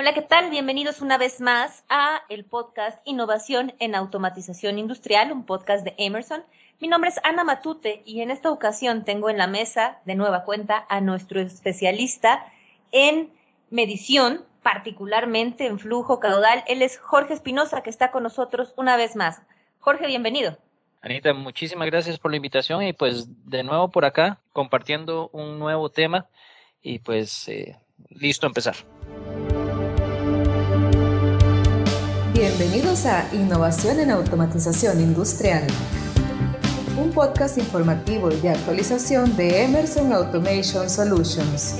Hola, ¿qué tal? Bienvenidos una vez más a el podcast Innovación en Automatización Industrial, un podcast de Emerson. Mi nombre es Ana Matute y en esta ocasión tengo en la mesa de nueva cuenta a nuestro especialista en medición, particularmente en flujo caudal. Él es Jorge Espinosa, que está con nosotros una vez más. Jorge, bienvenido. Anita, muchísimas gracias por la invitación y pues de nuevo por acá compartiendo un nuevo tema y pues eh, listo a empezar. Bienvenidos a Innovación en Automatización Industrial, un podcast informativo y actualización de Emerson Automation Solutions.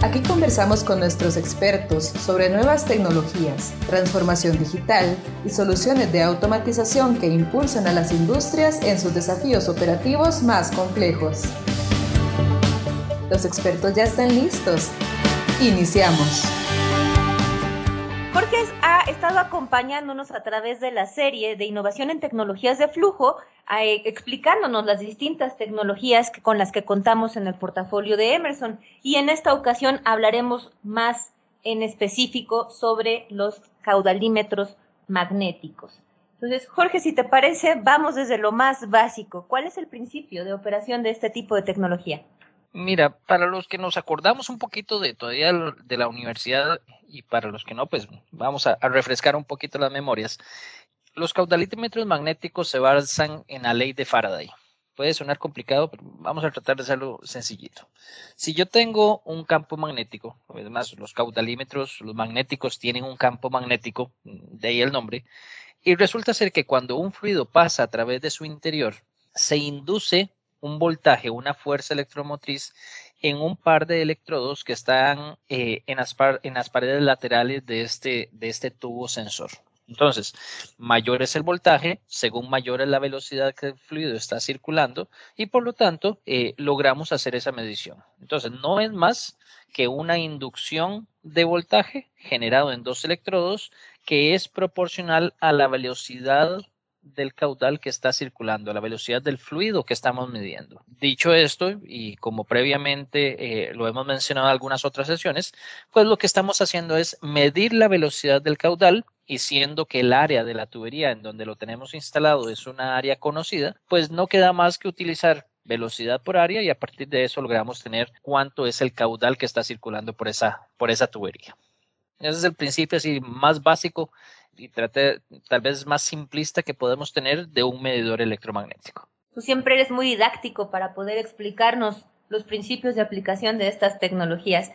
Aquí conversamos con nuestros expertos sobre nuevas tecnologías, transformación digital y soluciones de automatización que impulsan a las industrias en sus desafíos operativos más complejos. Los expertos ya están listos. Iniciamos. Jorge ha estado acompañándonos a través de la serie de innovación en tecnologías de flujo, eh, explicándonos las distintas tecnologías con las que contamos en el portafolio de Emerson. Y en esta ocasión hablaremos más en específico sobre los caudalímetros magnéticos. Entonces, Jorge, si te parece, vamos desde lo más básico. ¿Cuál es el principio de operación de este tipo de tecnología? Mira, para los que nos acordamos un poquito de todavía de la universidad y para los que no, pues vamos a, refrescar un poquito las memorias. Los caudalímetros magnéticos se basan en la ley de Faraday. Puede sonar complicado, pero vamos a tratar de hacerlo sencillito. Si yo tengo un campo magnético, además los caudalímetros, los magnéticos tienen un campo magnético, de ahí el nombre, y resulta ser que cuando un fluido pasa a través de su interior, se induce un voltaje, una fuerza electromotriz en un par de electrodos que están eh, en, las paredes laterales de este, de este tubo sensor. Entonces, mayor es el voltaje, según mayor es la velocidad que el fluido está circulando y por lo tanto eh, logramos hacer esa medición. Entonces, no es más que una inducción de voltaje generado en dos electrodos que es proporcional a la velocidad del caudal que está circulando, la velocidad del fluido que estamos midiendo. Dicho esto, y como previamente eh, lo hemos mencionado en algunas otras sesiones, pues lo que estamos haciendo es medir la velocidad del caudal y siendo que el área de la tubería en donde lo tenemos instalado es una área conocida, pues no queda más que utilizar velocidad por área y a partir de eso logramos tener cuánto es el caudal que está circulando por esa, por esa tubería. Ese es el principio así más básico y trate, tal vez más simplista que podemos tener de un medidor electromagnético. Tú siempre eres muy didáctico para poder explicarnos los principios de aplicación de estas tecnologías.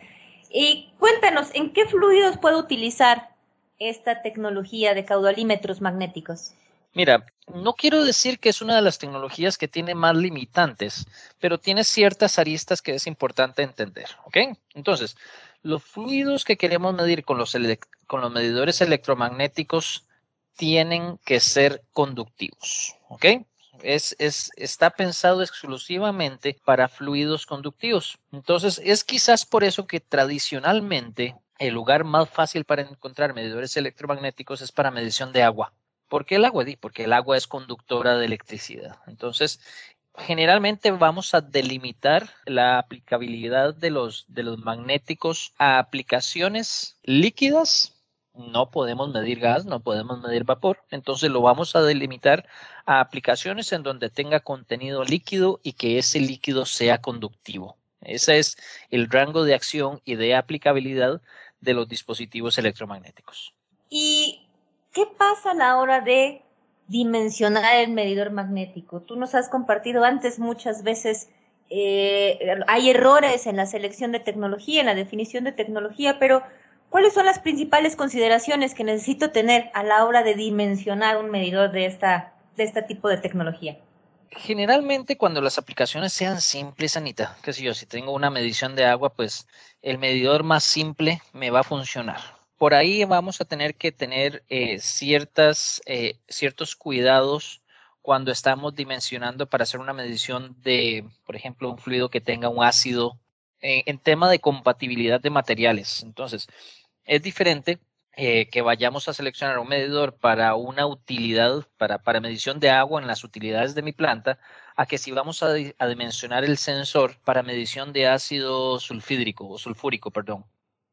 Y cuéntanos, ¿en qué fluidos puedo utilizar esta tecnología de caudalímetros magnéticos? Mira, no quiero decir que es una de las tecnologías que tiene más limitantes, pero tiene ciertas aristas que es importante entender, ¿ok? Entonces, los fluidos que queremos medir con los, medidores electromagnéticos tienen que ser conductivos, ¿ok? Es, está pensado exclusivamente para fluidos conductivos. Entonces, es quizás por eso que tradicionalmente el lugar más fácil para encontrar medidores electromagnéticos es para medición de agua. ¿Por qué el agua? Porque el agua es conductora de electricidad. Entonces, generalmente vamos a delimitar la aplicabilidad de los, de los magnéticos a aplicaciones líquidas. No podemos medir gas, no podemos medir vapor, entonces lo vamos a delimitar a aplicaciones en donde tenga contenido líquido y que ese líquido sea conductivo. Ese es el rango de acción y de aplicabilidad de los dispositivos electromagnéticos. ¿Y qué pasa a la hora de dimensionar el medidor magnético. Tú nos has compartido antes muchas veces, eh, hay errores en la selección de tecnología, en la definición de tecnología, pero ¿cuáles son las principales consideraciones que necesito tener a la hora de dimensionar un medidor de, esta, de este tipo de tecnología? Generalmente cuando las aplicaciones sean simples, Anita, que si yo, si tengo una medición de agua, pues el medidor más simple me va a funcionar por ahí vamos a tener que tener eh, ciertas, eh, ciertos cuidados cuando estamos dimensionando para hacer una medición de, por ejemplo, un fluido que tenga un ácido eh, en tema de compatibilidad de materiales. Entonces, es diferente que vayamos a seleccionar un medidor para una utilidad, para, para medición de agua en las utilidades de mi planta, a que si vamos a, a dimensionar el sensor para medición de ácido sulfídrico o sulfúrico, perdón.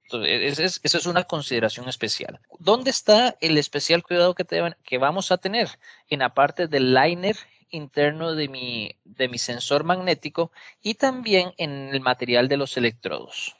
Entonces, esa es una consideración especial. ¿Dónde está el especial cuidado que, que vamos a tener? En la parte del liner interno de mi, de mi sensor magnético y también en el material de los electrodos.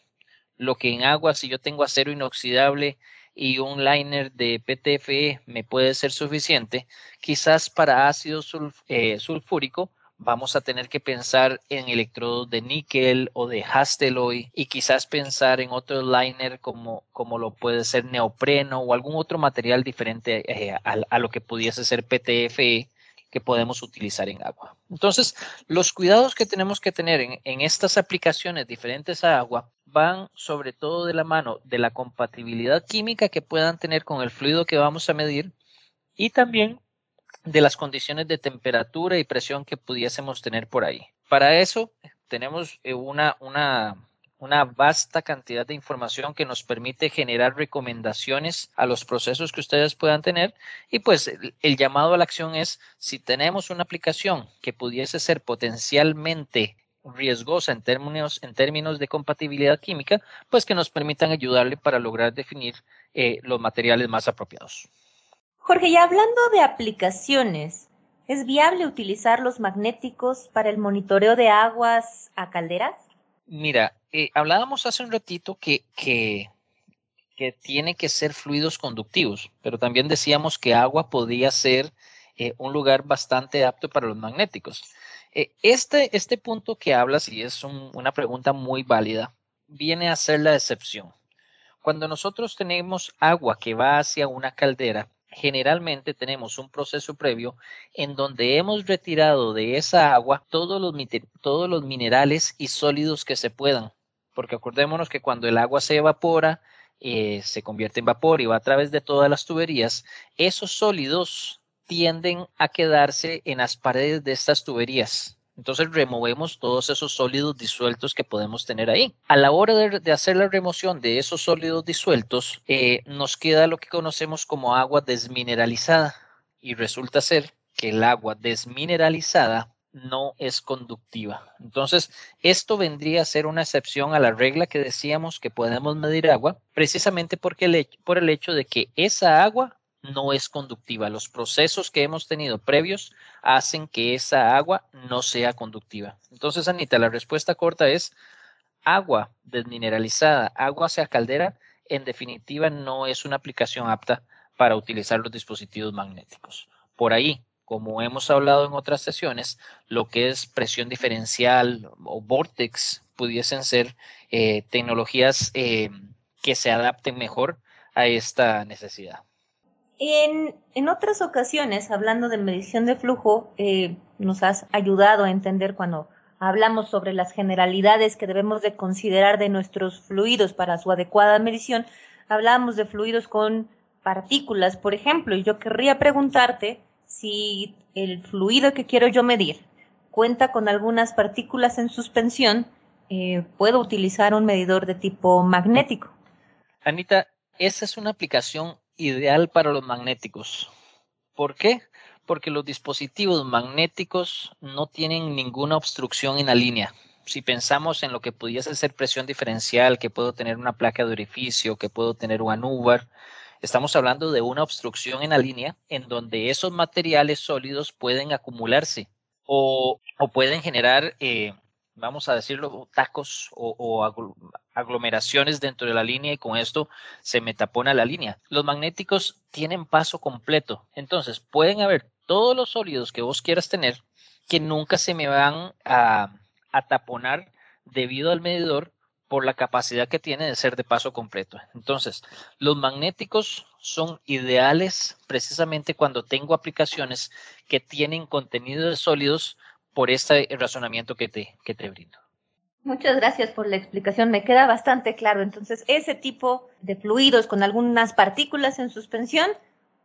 Lo que en agua, si yo tengo acero inoxidable y un liner de PTFE me puede ser suficiente, quizás para ácido eh, sulfúrico vamos a tener que pensar en electrodos de níquel o de Hastelloy y quizás pensar en otro liner como, como lo puede ser neopreno o algún otro material diferente eh, a, lo que pudiese ser PTFE que podemos utilizar en agua. Entonces, los cuidados que tenemos que tener en, en estas aplicaciones diferentes a agua van sobre todo de la mano de la compatibilidad química que puedan tener con el fluido que vamos a medir y también de las condiciones de temperatura y presión que pudiésemos tener por ahí. Para eso tenemos eh, una, una, una vasta cantidad de información que nos permite generar recomendaciones a los procesos que ustedes puedan tener y pues el, llamado a la acción es si tenemos una aplicación que pudiese ser potencialmente riesgosa en términos, en términos de compatibilidad química, pues que nos permitan ayudarle para lograr definir eh, los materiales más apropiados. Jorge, y hablando de aplicaciones, ¿es viable utilizar los magnéticos para el monitoreo de aguas a calderas? Mira, eh, hablábamos hace un ratito que, que, que, tiene que ser fluidos conductivos, pero también decíamos que agua podía ser eh, un lugar bastante apto para los magnéticos. Eh, este, este punto que hablas, y es una pregunta muy válida, viene a ser la excepción. Cuando nosotros tenemos agua que va hacia una caldera, generalmente tenemos un proceso previo en donde hemos retirado de esa agua todos los, todos los minerales y sólidos que se puedan. Porque acordémonos que cuando el agua se evapora, eh, se convierte en vapor y va a través de todas las tuberías, esos sólidos tienden a quedarse en las paredes de estas tuberías. Entonces removemos todos esos sólidos disueltos que podemos tener ahí. A la hora de, hacer la remoción de esos sólidos disueltos, eh, nos queda lo que conocemos como agua desmineralizada. Y resulta ser que el agua desmineralizada no es conductiva. Entonces, esto vendría a ser una excepción a la regla que decíamos que podemos medir agua, precisamente porque por el hecho de que esa agua no es conductiva. Los procesos que hemos tenido previos hacen que esa agua no sea conductiva. Entonces, Anita, la respuesta corta es agua desmineralizada, agua hacia caldera, en definitiva no es una aplicación apta para utilizar los dispositivos magnéticos. Por ahí, como hemos hablado en otras sesiones, lo que es presión diferencial o vortex pudiesen ser eh, tecnologías eh, que se adapten mejor a esta necesidad. En, en, otras ocasiones, hablando de medición de flujo, eh, nos has ayudado a entender cuando hablamos sobre las generalidades que debemos de considerar de nuestros fluidos para su adecuada medición. Hablamos de fluidos con partículas, por ejemplo, y yo querría preguntarte si el fluido que quiero yo medir cuenta con algunas partículas en suspensión, eh, puedo utilizar un medidor de tipo magnético. Anita, esa es una aplicación ideal para los magnéticos. ¿Por qué? Porque los dispositivos magnéticos no tienen ninguna obstrucción en la línea. Si pensamos en lo que pudiese ser presión diferencial, que puedo tener una placa de orificio, que puedo tener un anúbar, estamos hablando de una obstrucción en la línea en donde esos materiales sólidos pueden acumularse o, pueden generar eh, vamos a decirlo, tacos o, aglomeraciones dentro de la línea y con esto se metapona la línea. Los magnéticos tienen paso completo, entonces pueden haber todos los sólidos que vos quieras tener que nunca se me van a, a taponar debido al medidor por la capacidad que tiene de ser de paso completo. Entonces, los magnéticos son ideales precisamente cuando tengo aplicaciones que tienen contenido de sólidos por este razonamiento que te, que te brindo. Muchas gracias por la explicación, me queda bastante claro. Entonces, ese tipo de fluidos con algunas partículas en suspensión,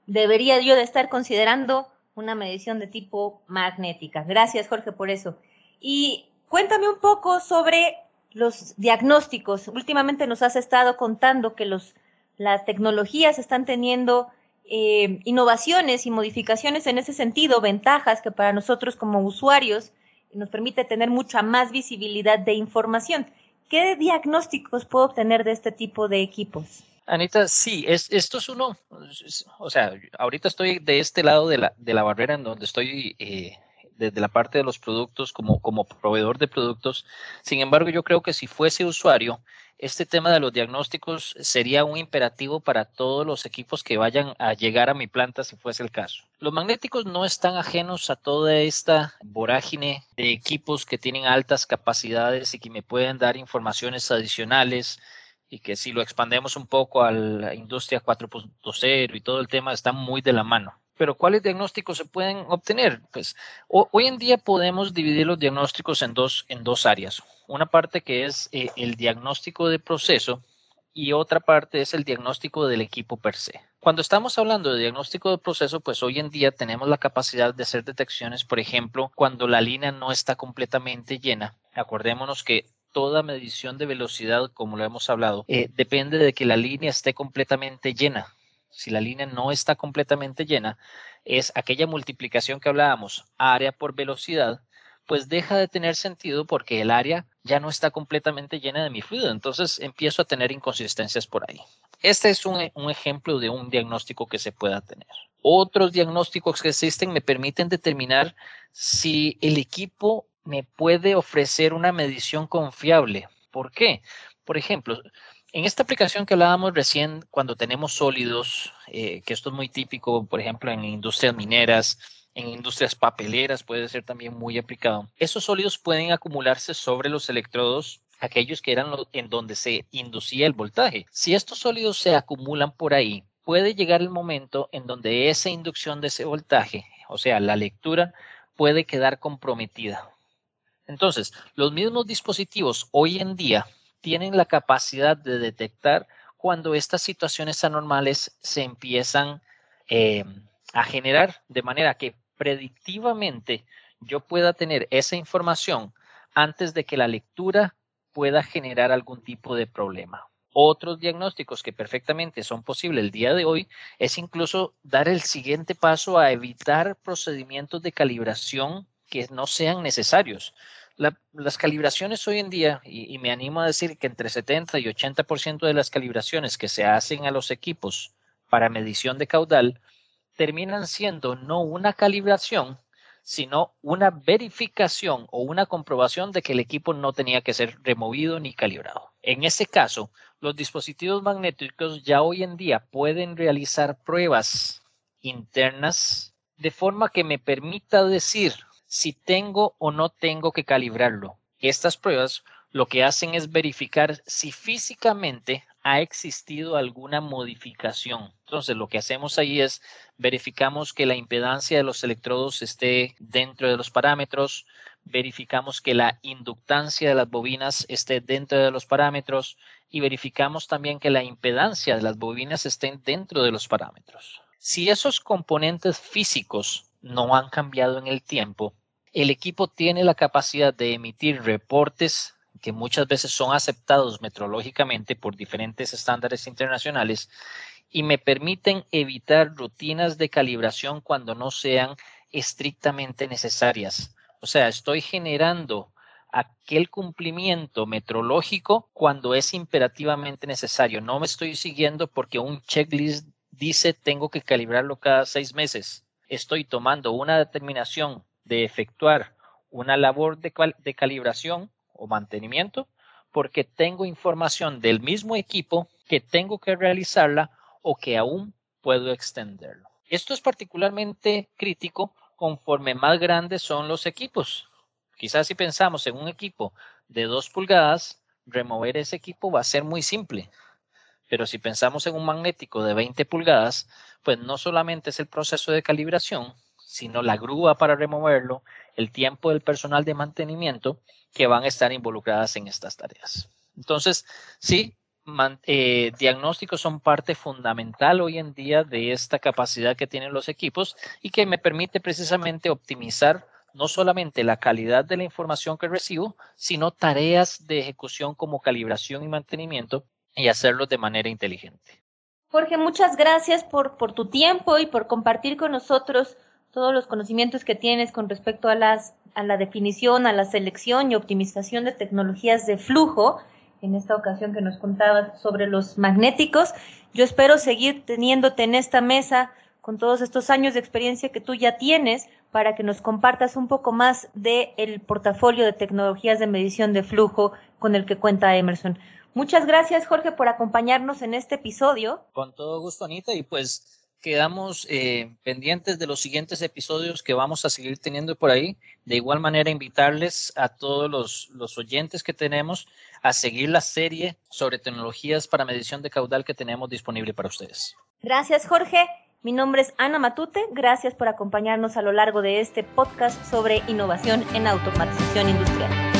debería yo de estar considerando una medición de tipo magnética. Gracias, Jorge, por eso. Y cuéntame un poco sobre los diagnósticos. Últimamente nos has estado contando que los, las tecnologías están teniendo eh, innovaciones y modificaciones en ese sentido, ventajas que para nosotros como usuarios nos permite tener mucha más visibilidad de información. ¿qué diagnósticos puedo obtener de este tipo de equipos? Anita, sí, es, esto es uno, o sea, ahorita estoy de este lado de la, de la barrera en donde estoy eh, desde la parte de los productos como, como proveedor de productos. Sin embargo, yo creo que si fuese usuario, este tema de los diagnósticos sería un imperativo para todos los equipos que vayan a llegar a mi planta si fuese el caso. Los magnéticos no están ajenos a toda esta vorágine de equipos que tienen altas capacidades y que me pueden dar informaciones adicionales y que si lo expandemos un poco a la industria 4.0 y todo el tema están muy de la mano. Pero ¿cuáles diagnósticos se pueden obtener? Pues hoy en día podemos dividir los diagnósticos en dos, en dos áreas. Una parte que es eh, el diagnóstico de proceso y otra parte es el diagnóstico del equipo per se. Cuando estamos hablando de diagnóstico de proceso, pues hoy en día tenemos la capacidad de hacer detecciones, por ejemplo, cuando la línea no está completamente llena. Acordémonos que toda medición de velocidad, como lo hemos hablado, eh, depende de que la línea esté completamente llena si la línea no está completamente llena, es aquella multiplicación que hablábamos, área por velocidad, pues deja de tener sentido porque el área ya no está completamente llena de mi fluido. Entonces empiezo a tener inconsistencias por ahí. Este es un, ejemplo de un diagnóstico que se pueda tener. Otros diagnósticos que existen me permiten determinar si el equipo me puede ofrecer una medición confiable. ¿Por qué? Por ejemplo, en esta aplicación que hablábamos recién, cuando tenemos sólidos, eh, que esto es muy típico, por ejemplo, en industrias mineras, en industrias papeleras puede ser también muy aplicado. Esos sólidos pueden acumularse sobre los electrodos aquellos que eran en donde se inducía el voltaje. Si estos sólidos se acumulan por ahí, puede llegar el momento en donde esa inducción de ese voltaje, o sea, la lectura, puede quedar comprometida. Entonces, los mismos dispositivos hoy en día tienen la capacidad de detectar cuando estas situaciones anormales se empiezan eh, a generar de manera que predictivamente yo pueda tener esa información antes de que la lectura pueda generar algún tipo de problema. Otros diagnósticos que perfectamente son posibles el día de hoy es incluso dar el siguiente paso a evitar procedimientos de calibración que no sean necesarios las calibraciones hoy en día, y, me animo a decir que entre 70 y 80% de las calibraciones que se hacen a los equipos para medición de caudal terminan siendo no una calibración, sino una verificación o una comprobación de que el equipo no tenía que ser removido ni calibrado. En ese caso, los dispositivos magnéticos ya hoy en día pueden realizar pruebas internas de forma que me permita decir si tengo o no tengo que calibrarlo. Estas pruebas lo que hacen es verificar si físicamente ha existido alguna modificación. Entonces, lo que hacemos ahí es verificamos que la impedancia de los electrodos esté dentro de los parámetros, verificamos que la inductancia de las bobinas esté dentro de los parámetros y verificamos también que la impedancia de las bobinas estén dentro de los parámetros. Si esos componentes físicos no han cambiado en el tiempo, el equipo tiene la capacidad de emitir reportes que muchas veces son aceptados metrológicamente por diferentes estándares internacionales y me permiten evitar rutinas de calibración cuando no sean estrictamente necesarias. O sea, estoy generando aquel cumplimiento metrológico cuando es imperativamente necesario. No me estoy siguiendo porque un checklist dice tengo que calibrarlo cada seis meses. Estoy tomando una determinación de efectuar una labor de, de calibración o mantenimiento porque tengo información del mismo equipo que tengo que realizarla o que aún puedo extenderlo. Esto es particularmente crítico conforme más grandes son los equipos. Quizás si pensamos en un equipo de 2 pulgadas, remover ese equipo va a ser muy simple. Pero si pensamos en un magnético de 20 pulgadas, pues no solamente es el proceso de calibración, sino la grúa para removerlo, el tiempo del personal de mantenimiento que van a estar involucradas en estas tareas. Entonces, sí, eh, diagnósticos son parte fundamental hoy en día de esta capacidad que tienen los equipos y que me permite precisamente optimizar no solamente la calidad de la información que recibo, sino tareas de ejecución como calibración y mantenimiento y hacerlo de manera inteligente. Jorge, muchas gracias por, por tu tiempo y por compartir con nosotros todos los conocimientos que tienes con respecto a, las, a la definición, a la selección y optimización de tecnologías de flujo en esta ocasión que nos contabas sobre los magnéticos. Yo espero seguir teniéndote en esta mesa con todos estos años de experiencia que tú ya tienes para que nos compartas un poco más del el portafolio de tecnologías de medición de flujo con el que cuenta Emerson. Muchas gracias, Jorge, por acompañarnos en este episodio. Con todo gusto, Anita, y pues quedamos eh, pendientes de los siguientes episodios que vamos a seguir teniendo por ahí. De igual manera, invitarles a todos los, los oyentes que tenemos a seguir la serie sobre tecnologías para medición de caudal que tenemos disponible para ustedes. Gracias, Jorge. Mi nombre es Ana Matute. Gracias por acompañarnos a lo largo de este podcast sobre innovación en automatización industrial.